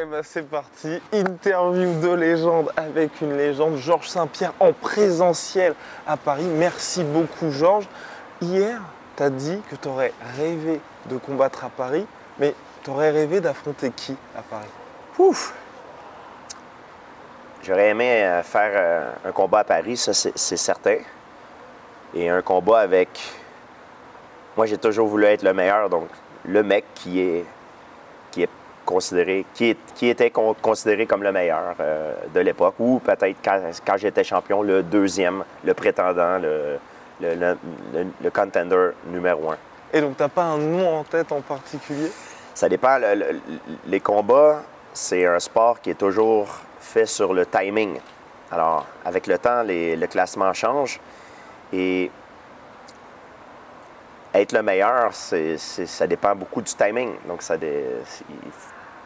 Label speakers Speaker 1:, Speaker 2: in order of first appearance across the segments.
Speaker 1: Et ben c'est parti, interview de légende avec une légende, Georges Saint-Pierre en présentiel à Paris. Merci beaucoup Georges. Hier, tu as dit que tu aurais rêvé de combattre à Paris, mais tu aurais rêvé d'affronter qui à Paris?
Speaker 2: Ouf! J'aurais aimé euh, faire euh, un combat à Paris, ça c'est certain. Et un combat avec. Moi j'ai toujours voulu être le meilleur, donc le mec qui est considéré, qui, est- qui était con- considéré comme le meilleur euh, de l'époque, ou peut-être quand, quand j'étais champion, le deuxième, le prétendant, le, le, le- le- le contender numéro un.
Speaker 1: Et donc t'as pas un nom en tête en particulier?
Speaker 2: Ça dépend. le- le- les combats, c'est un sport qui est toujours fait sur le timing. Alors, avec le temps, les- le classement change et être le meilleur, ça dépend beaucoup du timing. Donc, ça dé-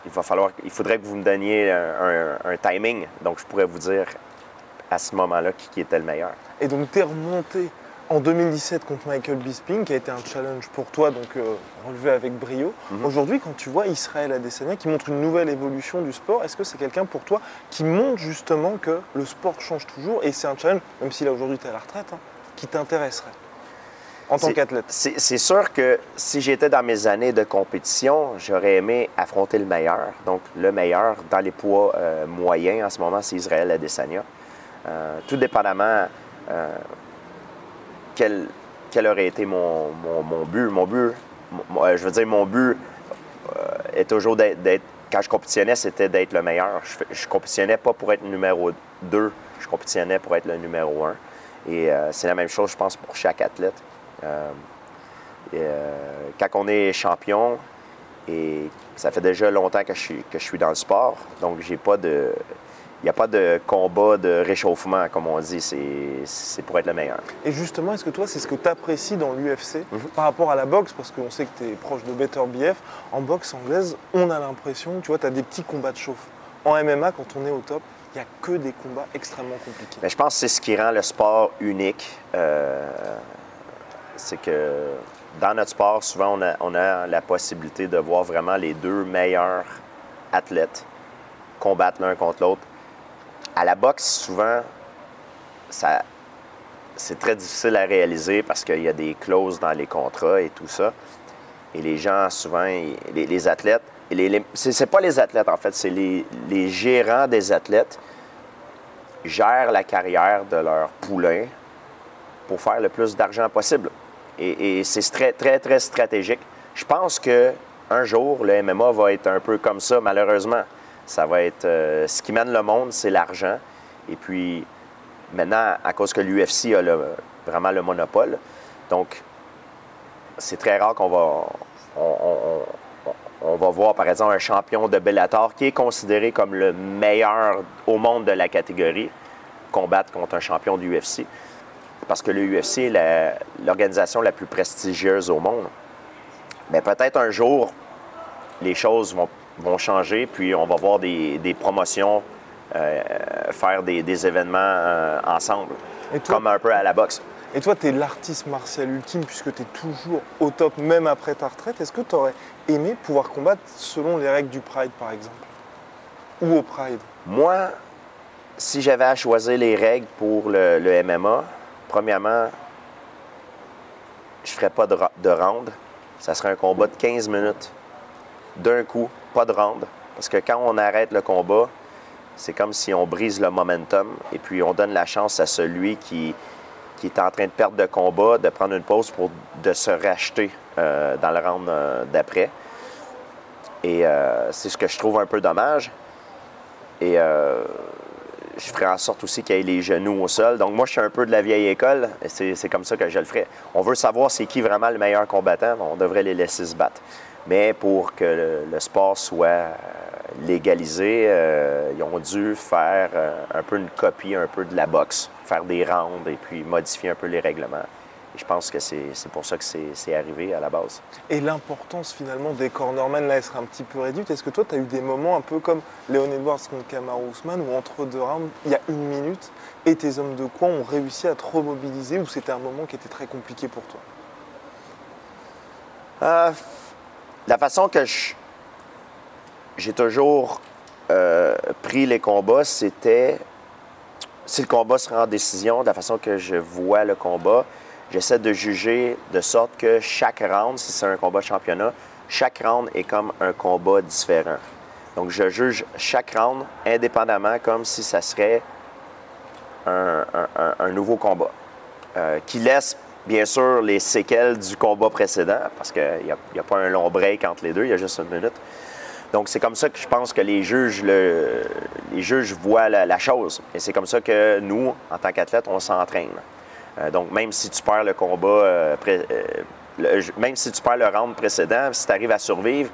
Speaker 2: il, va falloir, il faudrait que vous me donniez un, un- un timing. Donc, je pourrais vous dire à ce moment-là qui, qui était le meilleur.
Speaker 1: Et donc tu es remonté en 2017 contre Michael Bisping, qui a été un challenge pour toi, donc euh, relevé avec brio. Aujourd'hui, quand tu vois Israël Adesanya qui montre une nouvelle évolution du sport, est-ce que c'est quelqu'un pour toi qui montre justement que le sport change toujours et c'est un challenge, même si là aujourd'hui tu es à la retraite, hein, qui t'intéresserait? En tant qu'athlète
Speaker 2: C'est sûr que si j'étais dans mes années de compétition, j'aurais aimé affronter le meilleur. Donc, le meilleur dans les poids euh, moyens en ce moment, c'est Israël Adesanya. Euh, tout dépendamment euh, quel, quel aurait été mon, mon- mon but. Mon but, mon- euh, je veux dire, mon but est toujours d'être, quand je compétitionnais, c'était d'être le meilleur. Je, je compétitionnais pas pour être le numéro 2, je compétitionnais pour être le numéro 1. Et c'est la même chose, je pense, pour chaque athlète. Euh, euh, quand on est champion, et ça fait déjà longtemps que je suis, que je suis dans le sport, donc j'ai pas de. Il n'y a pas de combat de réchauffement, comme on dit. C'est- pour être le meilleur.
Speaker 1: Et justement, est-ce que toi, c'est ce que tu apprécies dans l'UFC
Speaker 2: Mhm.
Speaker 1: par rapport à la boxe? Parce qu'on sait que tu es proche de Better BF. En boxe anglaise, on a l'impression, tu vois, tu as des petits combats de chauffe. En MMA, quand on est au top, il n'y a que des combats extrêmement compliqués.
Speaker 2: Mais je pense que c'est ce qui rend le sport unique. Euh, c'est que dans notre sport, souvent, on a, la possibilité de voir vraiment les deux meilleurs athlètes combattre l'un contre l'autre. À la boxe, souvent, ça, c'est très difficile à réaliser parce qu'il y a des clauses dans les contrats et tout ça. Et les gens, souvent, les, athlètes, les, c'est, pas les athlètes en fait, c'est les, les gérants des athlètes gèrent la carrière de leur poulain pour faire le plus d'argent possible. Et, c'est très, très, très stratégique. Je pense que un jour, le MMA va être un peu comme ça, malheureusement. Ça va être... euh, ce qui mène le monde, c'est l'argent. Et puis, maintenant, à cause que l'UFC a vraiment le monopole, donc, c'est très rare qu'on va... on- va voir, par exemple, un champion de Bellator qui est considéré comme le meilleur au monde de la catégorie combattre contre un champion du UFC. Parce que le UFC est la- l'organisation la, plus prestigieuse au monde. Mais peut-être un jour, les choses vont, vont changer, puis on va voir des, des promotions euh, faire des, des événements euh, ensemble,
Speaker 1: Et toi-
Speaker 2: comme un peu à la boxe.
Speaker 1: Et toi, tu es l'artiste martial ultime puisque tu es toujours au top, même après ta retraite. Est-ce que tu aurais aimé pouvoir combattre selon les règles du Pride, par exemple? Ou au Pride?
Speaker 2: Moi, si j'avais à choisir les règles pour le, le MMA, premièrement, je ne ferais pas de, de. Ça serait un combat de 15 minutes. D'un coup, pas de round. Parce que quand on arrête le combat, c'est comme si on brise le momentum et puis on donne la chance à celui qui, est en train de perdre de combat de prendre une pause pour de se racheter euh, dans le round euh, d'après. Et euh, c'est ce que je trouve un peu dommage. Et je ferai en sorte aussi qu'il y ait les genoux au sol. Donc moi, je suis un peu de la vieille école. C'est comme ça que je le ferai. On veut savoir c'est qui vraiment le meilleur combattant. On devrait les laisser se battre. Mais pour que le, le sport soit euh, légalisé, euh, ils ont dû faire euh, un peu une copie un peu de la boxe, faire des rounds et puis modifier un peu les règlements. Et je pense que c'est pour ça que c'est arrivé à la base.
Speaker 1: Et l'importance finalement des cornermen, là, elle serait un petit peu réduite. Est-ce que toi, tu as eu des moments un peu comme Léon Edwards contre Kamaru Usman, où entre deux rounds, il y a une minute, et tes hommes de coin ont réussi à te remobiliser, ou c'était un moment qui était très compliqué pour toi?
Speaker 2: Euh, la façon que j'ai toujours euh, pris les combats, c'était si le combat sera en décision, de la façon que je vois le combat, j'essaie de juger de sorte que chaque round, si c'est un combat de championnat, chaque round est comme un combat différent. Donc je juge chaque round indépendamment comme si ça serait un, nouveau combat. Euh, qui laisse bien sûr les séquelles du combat précédent, parce qu'il n'y a, pas un long break entre les deux, il y a juste une minute. Donc c'est comme ça que je pense que les juges, le- les juges voient la, la chose. Et c'est comme ça que nous, en tant qu'athlètes, on s'entraîne. Euh, donc même si tu perds le combat, euh, euh, même si tu perds le round précédent, si tu arrives à survivre,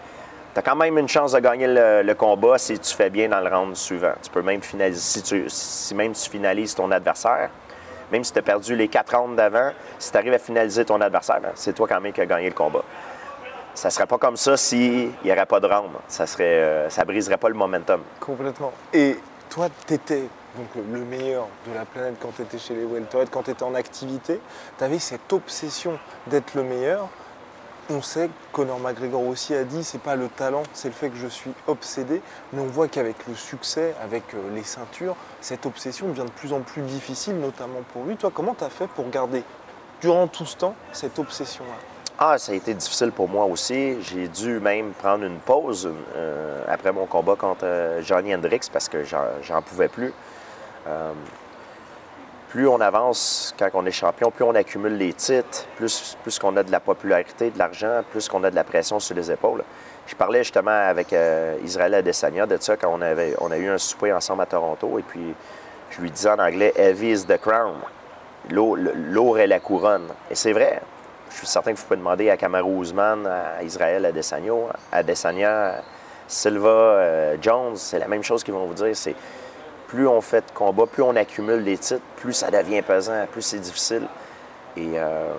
Speaker 2: tu as quand même une chance de gagner le, combat si tu fais bien dans le round suivant. Tu peux même finaliser, si, même tu finalises ton adversaire, même si tu as perdu les quatre rounds d'avant, si tu arrives à finaliser ton adversaire, ben, c'est toi quand même qui as gagné le combat. Ça serait pas comme ça s'il n'y aurait pas de round. Ça euh, ça briserait pas le momentum.
Speaker 1: Complètement. Et toi, tu étais donc, le meilleur de la planète quand tu étais chez les welterweight, quand tu étais en activité. Tu avais cette obsession d'être le meilleur. On sait, Conor McGregor aussi a dit, c'est pas le talent, c'est le fait que je suis obsédé. Mais on voit qu'avec le succès, avec euh, les ceintures, cette obsession devient de plus en plus difficile, notamment pour lui. Toi, comment tu as fait pour garder, durant tout ce temps, cette obsession-là?
Speaker 2: Ah, ça a été difficile pour moi aussi. J'ai dû même prendre une pause euh, après mon combat contre euh, Johnny Hendricks parce que j'en pouvais plus. Euh, plus on avance quand on est champion, plus on accumule les titres, plus, plus qu'on a de la popularité, de l'argent, plus qu'on a de la pression sur les épaules. Je parlais justement avec euh, Israël Adesanya de ça quand on, avait, on a eu un souper ensemble à Toronto et puis je lui disais en anglais Heavy is the crown. Lourd est la couronne. Et c'est vrai. Je suis certain que vous pouvez demander à Kamaru Usman, à Israël Adesanya, Adesanya, Silva, euh, Jones, c'est la même chose qu'ils vont vous dire. Plus on fait de combats, plus on accumule les titres, plus ça devient pesant, plus c'est difficile. Et euh,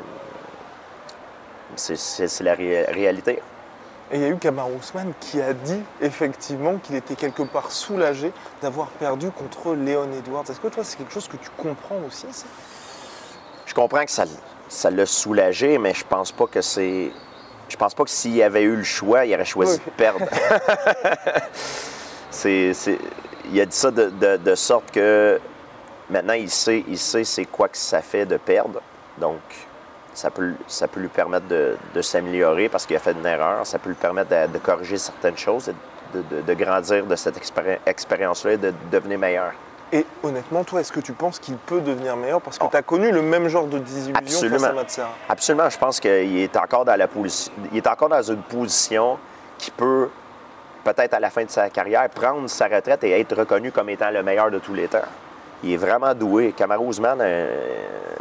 Speaker 2: c'est- la ré- réalité.
Speaker 1: Et il y a eu Kamaru Usman qui a dit effectivement qu'il était quelque part soulagé d'avoir perdu contre Léon Edwards. Est-ce que toi, c'est quelque chose que tu comprends aussi ça?
Speaker 2: Je comprends que ça ça l'a soulagé, mais je pense pas que c'est. Je pense pas que s'il avait eu le choix, il aurait choisi
Speaker 1: Oui.
Speaker 2: de perdre. c'est, c'est- Il a dit ça de, de- de sorte que maintenant il sait, il sait c'est quoi que ça fait de perdre. Donc ça peut, ça peut lui permettre de, de s'améliorer parce qu'il a fait une erreur. Ça peut lui permettre de, corriger certaines choses et de, grandir de cette expéri- expérience-là et de devenir meilleur.
Speaker 1: Et honnêtement, toi, est-ce que tu penses qu'il peut devenir meilleur? Parce que
Speaker 2: Oh.
Speaker 1: tu as connu le même genre de désillusion face
Speaker 2: Absolument.
Speaker 1: à Matsera.
Speaker 2: Absolument, je pense qu'il est encore dans la position, il est encore dans une position qui peut peut-être à la fin de sa carrière prendre sa retraite et être reconnu comme étant le meilleur de tous les temps. Il est vraiment doué. Kamaru Usman, euh,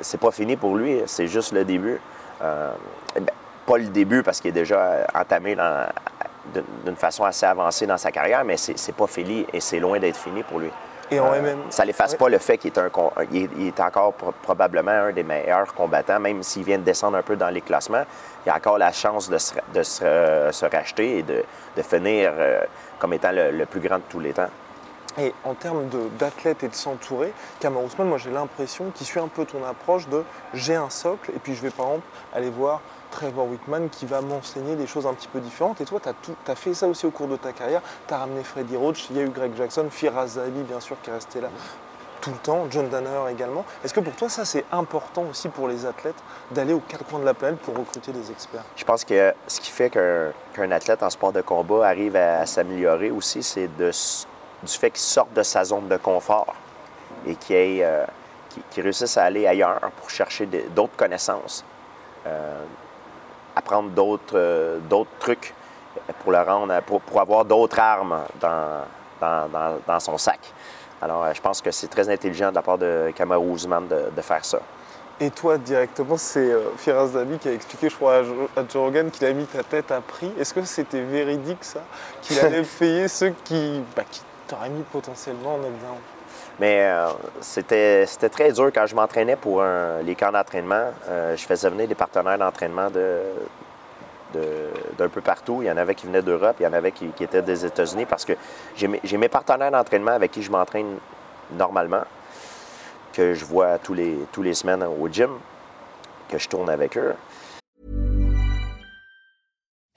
Speaker 2: c'est pas fini pour lui, c'est juste le début. Euh, ben, pas le début parce qu'il est déjà entamé d'une façon assez avancée dans sa carrière, mais c'est pas fini et c'est loin d'être fini pour lui.
Speaker 1: Et
Speaker 2: Euh. Ça n'efface
Speaker 1: Ouais.
Speaker 2: pas le fait qu'il est, un con- il est, il est encore pro- probablement un des meilleurs combattants, même s'il vient de descendre un peu dans les classements. Il a encore la chance de se, ra- de se, euh, se racheter et de, de finir euh, comme étant le, le plus grand de tous les temps.
Speaker 1: Et en termes d'athlètes et de s'entourer, Kamaru Usman, moi j'ai l'impression qu'il suit un peu ton approche de j'ai un socle et puis je vais par exemple aller voir Trevor Whitman qui va m'enseigner des choses un petit peu différentes. Et toi, tu as, fait ça aussi au cours de ta carrière. Tu as ramené Freddy Roach, il y a eu Greg Jackson, Firas Zahabi bien sûr qui est resté là tout le temps, John Danaher également. Est-ce que pour toi ça c'est important aussi pour les athlètes d'aller aux quatre coins de la planète pour recruter des experts?
Speaker 2: Je pense que ce qui fait qu'un athlète en sport de combat arrive à, à s'améliorer aussi, c'est de du fait qu'il sorte de sa zone de confort et qu'il euh, réussisse à aller ailleurs pour chercher d'autres connaissances, euh, apprendre d'autres euh, d'autres trucs pour, le rendre, pour, pour avoir d'autres armes dans, dans, dans- dans son sac. Alors, euh, je pense que c'est très intelligent de la part de Kamaru Usman de, de faire ça.
Speaker 1: Et toi, directement, c'est Firas Zabi qui a expliqué, je crois, à Jo- à Joe Rogan qu'il a mis ta tête à prix. Est-ce que c'était véridique, ça? Qu'il allait payer ceux qui, bah, qui t'auraient mis potentiellement en examen
Speaker 2: Mais euh, c'était très dur quand je m'entraînais pour les camps d'entraînement. euh, je faisais venir des partenaires d'entraînement de d'un peu partout. Il y en avait qui venaient d'Europe, il y en avait qui, étaient des États-Unis parce que j'ai mes, j'ai mes partenaires d'entraînement avec qui je m'entraîne normalement, que je vois tous les, tous les semaines au gym, que je tourne avec eux.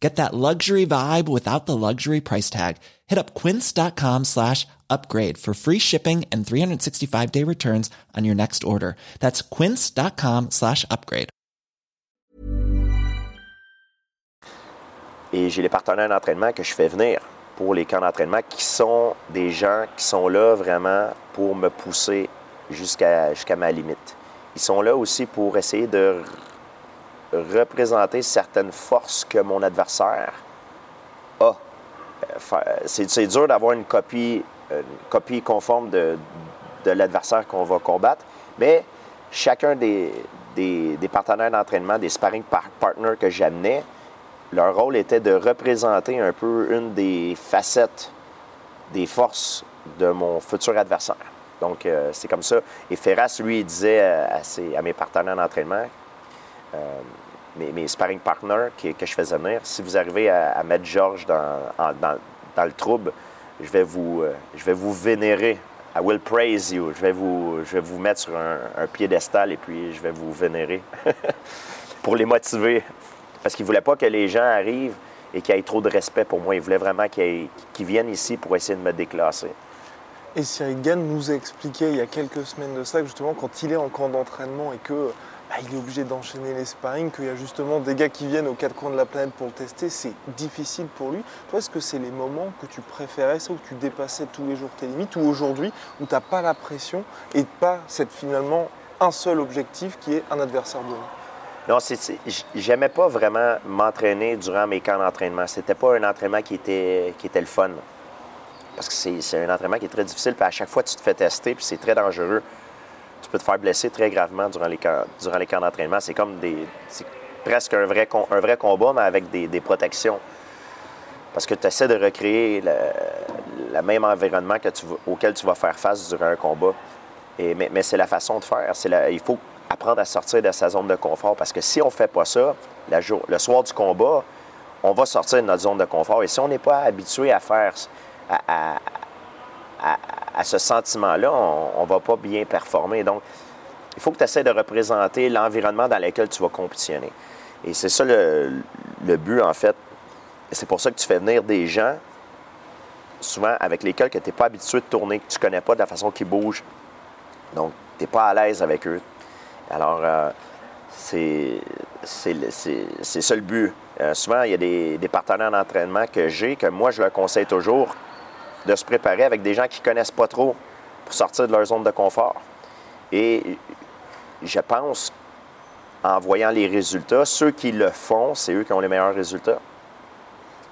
Speaker 3: Get that luxury vibe without the luxury price tag. Hit up quince.com slash upgrade for free shipping and 365 day returns on your next order. That's quince.com slash upgrade.
Speaker 2: Et j'ai les partenaires d'entraînement que je fais venir pour les camps d'entraînement qui sont des gens qui sont là vraiment pour me pousser jusqu'à jusqu'à ma limite. Ils sont là aussi pour essayer de représenter certaines forces que mon adversaire a. Euh, C'est dur d'avoir une copie, une copie conforme de, l'adversaire qu'on va combattre, mais chacun des, partenaires d'entraînement, des sparring par- partners que j'amenais, leur rôle était de représenter un peu une des facettes des forces de mon futur adversaire. Donc, euh, c'est comme ça. Et Ferras, lui, disait à mes partenaires d'entraînement, euh, mes, sparring partners que je faisais venir, si vous arrivez à, mettre Georges dans, le trouble, je vais vous, euh, je vais vous vénérer. I will praise you. Je vais vous, je vais vous mettre sur un, piédestal et puis je vais vous vénérer pour les motiver. Parce qu'ils ne voulaient pas que les gens arrivent et qu'il y ait trop de respect pour moi. Ils voulaient vraiment qu'ils viennent ici pour essayer de me déclasser.
Speaker 1: Et Cyril Gann nous a expliqué il y a quelques semaines de ça justement quand il est en camp d'entraînement et que bah, il est obligé d'enchaîner les sparring, qu'il y a justement des gars qui viennent aux quatre coins de la planète pour le tester, c'est difficile pour lui. Toi, est-ce que c'est les moments que tu préférais, ça, où tu dépassais tous les jours tes limites, ou aujourd'hui, où tu n'as pas la pression et pas cette finalement un seul objectif qui est un adversaire donné
Speaker 2: Non, j'aimais pas vraiment m'entraîner durant mes camps d'entraînement. C'était pas un entraînement qui était, qui était le fun. Parce que c'est un entraînement qui est très difficile, puis à chaque fois, tu te fais tester, puis c'est très dangereux. Tu peux te faire blesser très gravement durant les camps, durant les camps d'entraînement. C'est comme des. C'est presque un vrai, un vrai combat, mais avec des, protections. Parce que tu essaies de recréer le, même environnement auquel tu vas faire face durant un combat. Et, mais, c'est la façon de faire. Il faut apprendre à sortir de sa zone de confort. Parce que si on ne fait pas ça, le soir du combat, on va sortir de notre zone de confort. Et si on n'est pas habitué à faire, à- ce sentiment-là, on ne va pas bien performer. Donc, il faut que tu essaies de représenter l'environnement dans lequel tu vas compétitionner. Et c'est ça le, but, en fait. C'est pour ça que tu fais venir des gens, souvent avec lesquels tu n'es pas habitué de tourner, que tu ne connais pas de la façon qu'ils bougent. Donc, tu n'es pas à l'aise avec eux. Alors, euh, c'est ça le but. Euh, souvent, il y a des, des partenaires d'entraînement que j'ai, que moi, je leur conseille toujours de se préparer avec des gens qui ne connaissent pas trop pour sortir de leur zone de confort. Et je pense, en voyant les résultats, ceux qui le font, c'est eux qui ont les meilleurs résultats.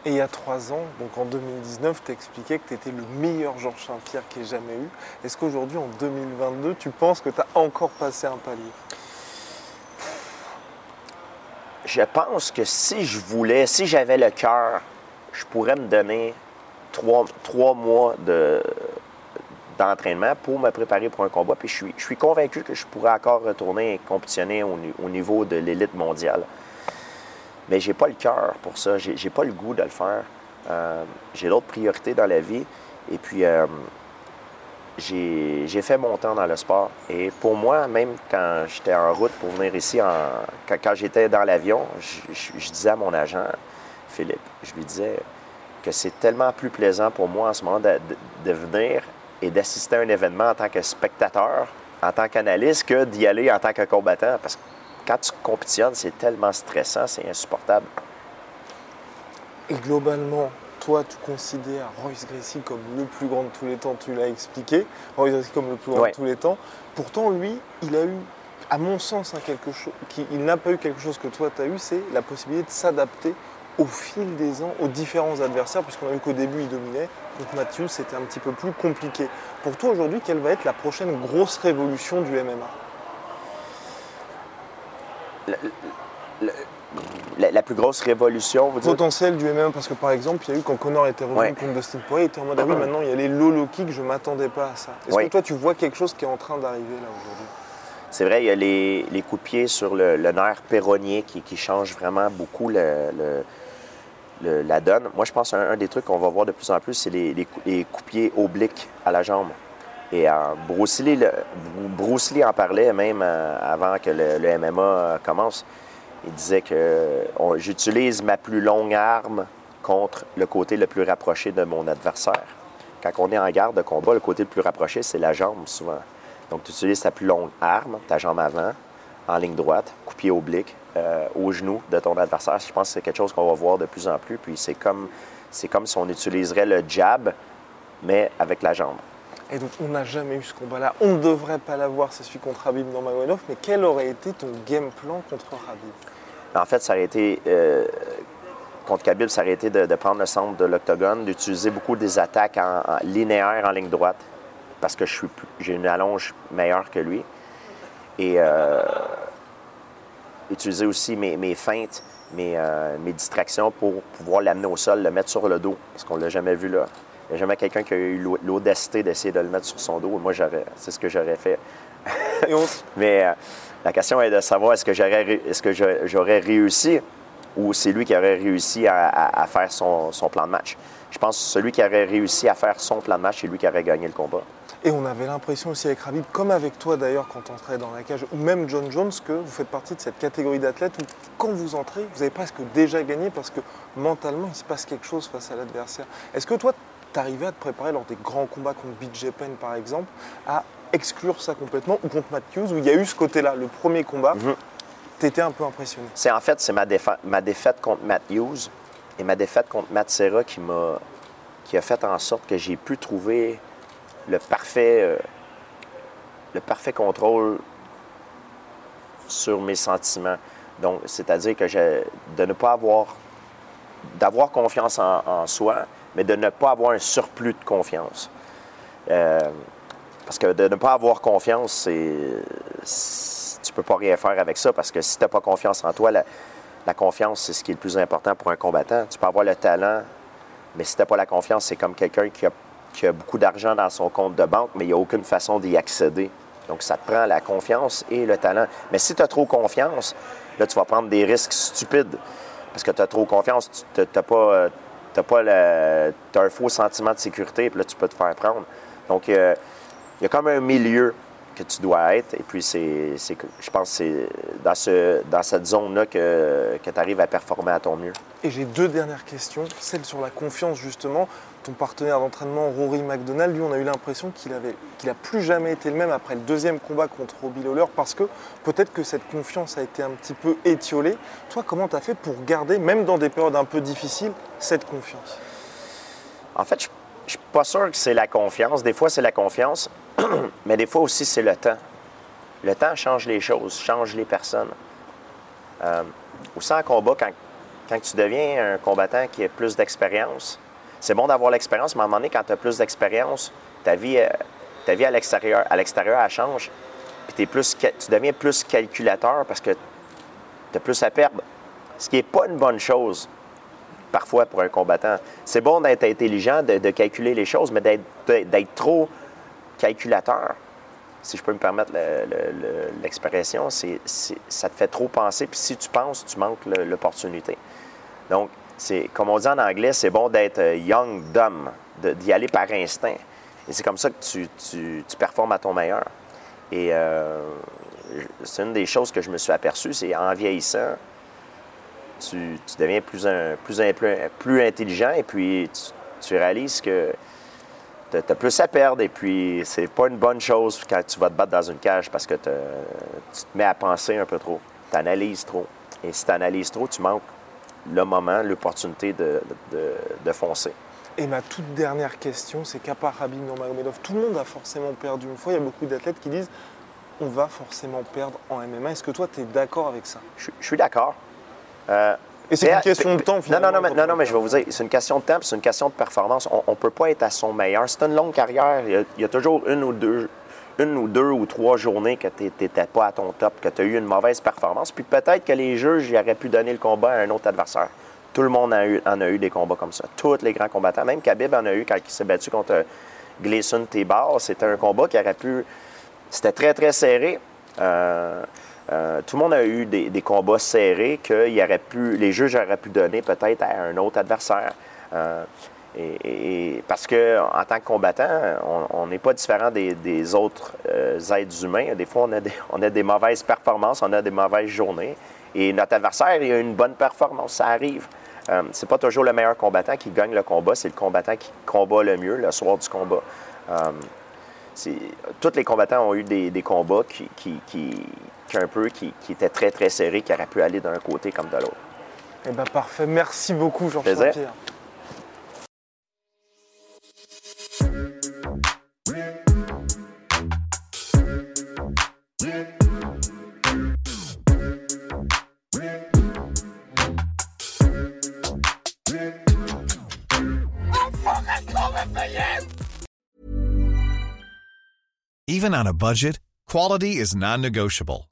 Speaker 1: Et il y a trois ans, donc en 2019, tu expliquais que tu étais le meilleur Georges Saint-Pierre qu'il ait jamais eu. Est-ce qu'aujourd'hui, en 2022, tu penses que tu as encore passé un palier?
Speaker 2: Je pense que si je voulais, si j'avais le cœur, je pourrais me donner trois, trois mois de, d'entraînement pour me préparer pour un combat. Puis je suis, je suis convaincu que je pourrais encore retourner et compétitionner au, ni- au niveau de l'élite mondiale. Mais j'ai pas le cœur pour ça. J'ai, j'ai pas le goût de le faire. Euh, j'ai d'autres priorités dans la vie. Et puis, euh, j'ai, j'ai fait mon temps dans le sport. Et pour moi, même quand j'étais en route pour venir ici, en- quand, j'étais dans l'avion, je disais à mon agent, Philippe, je lui disais que c'est tellement plus plaisant pour moi en ce moment de, venir et d'assister à un événement en tant que spectateur, en tant qu'analyste, que d'y aller en tant que combattant. Parce que quand tu compétitionnes, c'est tellement stressant, c'est insupportable.
Speaker 1: Et globalement, toi, tu considères Royce Gracie comme le plus grand de tous les temps, tu l'as expliqué, Royce Gracie comme le plus grand
Speaker 2: Ouais.
Speaker 1: de tous les temps. Pourtant, lui, il a eu, à mon sens, hein, quelque chose, il n'a pas eu quelque chose que toi, tu as eu, c'est la possibilité de s'adapter au fil des ans aux différents adversaires, puisqu'on a vu qu'au début, il dominait. Contre Matthews, c'était un petit peu plus compliqué. Pour toi, aujourd'hui, quelle va être la prochaine grosse révolution du MMA
Speaker 2: La, la plus grosse révolution, vous dites?
Speaker 1: potentiel du MMA parce que par exemple il y a eu quand Connor était revenu
Speaker 2: Ouais.
Speaker 1: contre Dustin Poirier il était en mode ah oui maintenant il y a les low kick je m'attendais pas à ça est-ce
Speaker 2: Ouais.
Speaker 1: que toi tu vois quelque chose qui est en train d'arriver là aujourd'hui?
Speaker 2: C'est vrai, il y a les, les coups de pied sur le, le nerf péronnier qui, qui changent vraiment beaucoup le- le- la donne. Moi, je pense qu'un un des trucs qu'on va voir de plus en plus, c'est les, les les pied obliques à la jambe. Et euh, Bruce, Lee, en parlait même euh, avant que le, le MMA euh, commence. Il disait que j'utilise ma plus longue arme contre le côté le plus rapproché de mon adversaire. Quand on est en garde de combat, le côté le plus rapproché, c'est la jambe souvent. Donc, tu utilises ta plus longue arme, ta jambe avant, en ligne droite, coup de pied oblique, euh, au genou de ton adversaire. Je pense que c'est quelque chose qu'on va voir de plus en plus. Puis c'est comme, c'est comme si on utiliserait le jab, mais avec la jambe.
Speaker 1: et donc on n'a jamais eu ce combat là on ne devrait pas l'avoir c'est celui contre Habib Nurmagomedov mais quel aurait été ton game plan contre Habib?
Speaker 2: En fait, ça aurait été, euh, contre Khabib, ça aurait été de, de prendre le centre de l'octogone, d'utiliser beaucoup des attaques en, en linéaire en ligne droite, parce que je suis plus- j'ai une allonge meilleure que lui. Et euh, utiliser aussi mes, mes feintes, mes, euh, mes distractions pour pouvoir l'amener au sol, le mettre sur le dos, parce qu'on ne l'a jamais vu là. Il n'y a jamais quelqu'un qui a eu l'au- l'audacité d'essayer de le mettre sur son dos. Moi, j'aurais, c'est ce que j'aurais fait. Mais euh, la question est de savoir est-ce que j'aurais, est-ce que j'aurais réussi ou c'est lui qui aurait réussi à, à- à faire son, son plan de match. Je pense que celui qui aurait réussi à faire son plan de match, c'est lui qui aurait gagné le combat.
Speaker 1: et on avait l'impression aussi avec Habib comme avec toi d'ailleurs quand tu entrais dans la cage ou même John Jones que vous faites partie de cette catégorie d'athlètes où quand vous entrez vous avez presque déjà gagné parce que mentalement il se passe quelque chose face à l'adversaire est-ce que toi t'arrivais à te préparer lors des grands combats contre BJ Penn par exemple à exclure ça complètement ou contre Matthews où il y a eu ce côté-là le premier combat
Speaker 2: Mhm.
Speaker 1: t'étais un peu impressionné?
Speaker 2: C'est en fait c'est ma, défa- ma défaite contre Matt Hughes et ma défaite contre Matt Serra qui m'a qui a fait en sorte que j'ai pu trouver le parfait euh, le parfait contrôle sur mes sentiments. Donc, c'est-à-dire que je, de ne pas avoir d'avoir confiance en, soi, mais de ne pas avoir un surplus de confiance. Euh, parce que de ne pas avoir confiance, c'est, tu peux pas rien faire avec ça parce que si tu n'as pas confiance en toi, la confiance, c'est ce qui est le plus important pour un combattant. Tu peux avoir le talent, mais si tu n'as pas la confiance, c'est comme quelqu'un qui a, beaucoup d'argent dans son compte de banque, mais il n'y a aucune façon d'y accéder. Donc, ça te prend la confiance et le talent. Mais si tu as trop confiance, là, tu vas prendre des risques stupides. Parce que tu as trop confiance, tu n'as pas, euh, t'as pas le, t'as un faux sentiment de sécurité, puis là, tu peux te faire prendre. Donc, euh, il y a comme un milieu que tu dois être. Et puis, c'est, je pense que c'est dans, ce, dans cette zone-là que, que tu arrives à performer à ton mieux.
Speaker 1: Et j'ai deux dernières questions. Celle sur la confiance, justement. Ton partenaire d'entraînement, Rory McDonald, lui, on a eu l'impression qu'il avait, qu'il a plus jamais été le même après le deuxième combat contre Robbie Lawler parce que peut-être que cette confiance a été un petit peu étiolée. Toi, comment tu as fait pour garder, même dans des périodes un peu difficiles, cette confiance?
Speaker 2: En fait, je ne suis pas sûr que c'est la confiance. Des fois, c'est la confiance, mais des fois aussi, c'est le temps. Le temps change les choses, change les personnes. Euh, aussi en combat, quand, quand tu deviens un combattant qui a plus d'expérience, c'est bon d'avoir l'expérience, mais à un moment donné, quand tu as plus d'expérience, ta vie, euh, ta vie à l'extérieur, à l'extérieur, elle change. Puis plus, tu deviens plus calculateur parce que tu as plus à perdre. Ce qui n'est pas une bonne chose parfois pour un combattant. C'est bon d'être intelligent, de, calculer les choses, mais d'être, trop calculateur, si je peux me permettre le- le- le- l'expression, c'est, ça te fait trop penser, puis si tu penses, tu manques l'opportunité. Donc, c'est, comme on dit en anglais, c'est bon d'être euh, young, dumb, d'y aller par instinct. Et c'est comme ça que tu, tu- performes à ton meilleur. Et euh, c'est une des choses que je me suis aperçu, c'est en vieillissant, tu, deviens plus, un- plus, un- plus, intelligent et puis tu, réalises que tu as plus à perdre et puis c'est pas une bonne chose quand tu vas te battre dans une cage parce que tu te mets à penser un peu trop. Tu analyses trop. Et si tu analyses trop, tu manques le moment, l'opportunité de, de- de foncer.
Speaker 1: Et ma toute dernière question, c'est qu'à part Rabib Nurmagomedov, tout le monde a forcément perdu une fois. Il y a beaucoup d'athlètes qui disent on va forcément perdre en MMA. Est-ce que toi, tu es d'accord avec ça?
Speaker 2: Je, je suis d'accord. Euh,
Speaker 1: Et c'est une question de temps,
Speaker 2: Non,
Speaker 1: finalement.
Speaker 2: non, non, non,
Speaker 1: on
Speaker 2: non, mais je vais vous dire, c'est une question de temps, c'est une question de performance. On ne peut pas être à son meilleur. C'est une longue carrière. Il y a, il y a toujours une ou deux, une ou deux ou trois journées que tu n'étais pas à ton top, que tu as eu une mauvaise performance. Puis peut-être que les juges y auraient pu donner le combat à un autre adversaire. Tout le monde en a eu des combats comme ça. Tous les grands combattants. Même Khabib en a eu quand il s'est battu contre Gleason T-Bar. C'était un combat qui aurait pu. C'était très, très serré. Euh, euh, tout le monde a eu des, combats serrés que les juges auraient pu donner peut-être à un autre adversaire. Euh, et, parce que en tant que combattant, on- n'est pas différent des, des autres euh, êtres humains. Des fois, on a des, on a des mauvaises performances, on a des mauvaises journées. Et notre adversaire, il a une bonne performance, ça arrive. Euh, c'est pas toujours le meilleur combattant qui gagne le combat, c'est le combattant qui combat le mieux le soir du combat. Euh, tous les combattants ont eu des, des combats qui, qui, qui- qui un peu qui, qui étaient très très serrés, qui auraient pu aller d'un côté comme de l'autre.
Speaker 1: Eh ben parfait. Merci beaucoup, Georges
Speaker 2: Plaisir.
Speaker 4: Even on a budget, quality is non-negotiable.